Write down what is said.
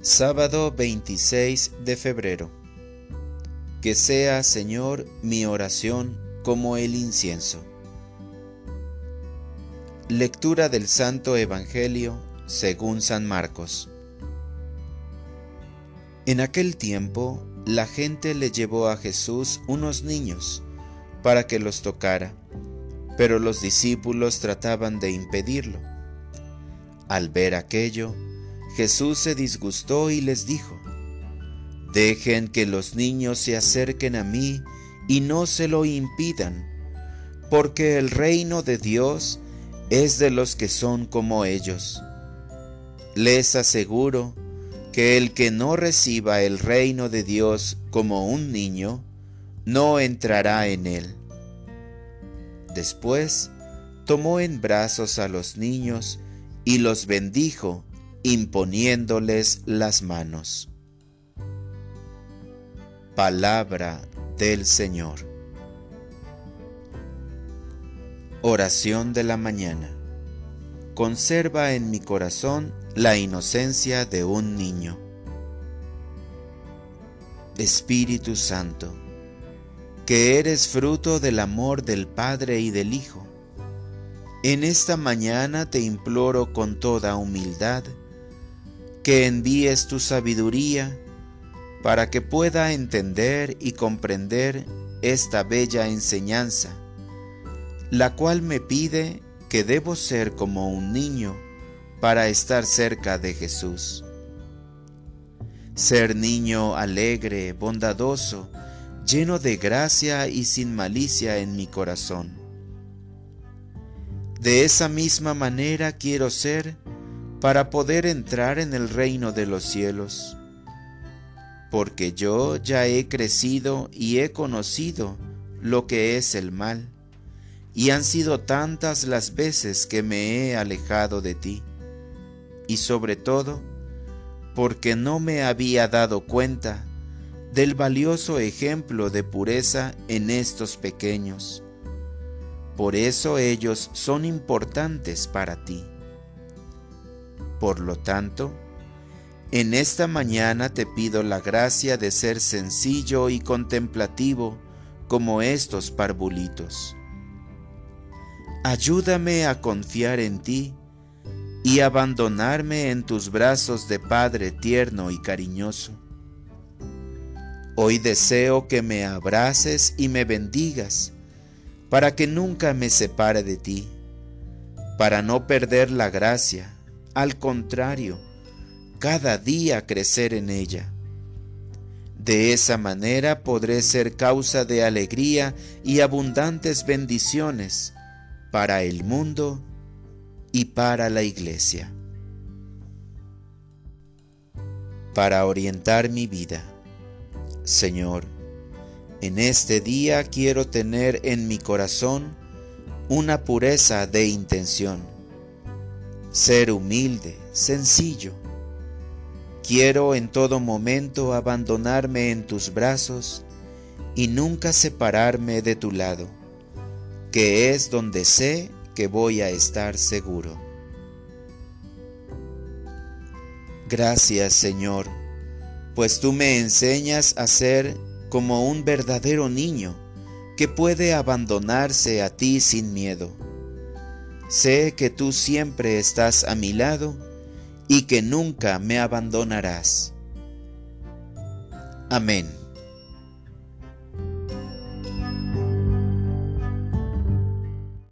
Sábado 26 de febrero. Que sea, Señor, mi oración como el incienso. Lectura del Santo Evangelio según San Marcos. En aquel tiempo, la gente le llevó a Jesús unos niños para que los tocara, pero los discípulos trataban de impedirlo. Al ver aquello, Jesús se disgustó y les dijo, Dejen que los niños se acerquen a mí y no se lo impidan, porque el reino de Dios es de los que son como ellos. Les aseguro que el que no reciba el reino de Dios como un niño, no entrará en él. Después tomó en brazos a los niños y los bendijo imponiéndoles las manos. Palabra del Señor. Oración de la mañana. Conserva en mi corazón la inocencia de un niño. Espíritu Santo, que eres fruto del amor del Padre y del Hijo, en esta mañana te imploro con toda humildad que envíes tu sabiduría para que pueda entender y comprender esta bella enseñanza, la cual me pide que debo ser como un niño para estar cerca de Jesús. Ser niño alegre, bondadoso, lleno de gracia y sin malicia en mi corazón. De esa misma manera quiero ser para poder entrar en el reino de los cielos. Porque yo ya he crecido y he conocido lo que es el mal, y han sido tantas las veces que me he alejado de ti, y sobre todo, porque no me había dado cuenta del valioso ejemplo de pureza en estos pequeños. Por eso ellos son importantes para ti. Por lo tanto, en esta mañana te pido la gracia de ser sencillo y contemplativo como estos parvulitos. Ayúdame a confiar en ti y abandonarme en tus brazos de Padre tierno y cariñoso. Hoy deseo que me abraces y me bendigas, para que nunca me separe de ti, para no perder la gracia al contrario, cada día crecer en ella. De esa manera podré ser causa de alegría y abundantes bendiciones para el mundo y para la iglesia. Para orientar mi vida, Señor, en este día quiero tener en mi corazón una pureza de intención ser humilde, sencillo. Quiero en todo momento abandonarme en tus brazos y nunca separarme de tu lado, que es donde sé que voy a estar seguro. Gracias Señor, pues tú me enseñas a ser como un verdadero niño que puede abandonarse a ti sin miedo Sé que tú siempre estás a mi lado y que nunca me abandonarás. Amén.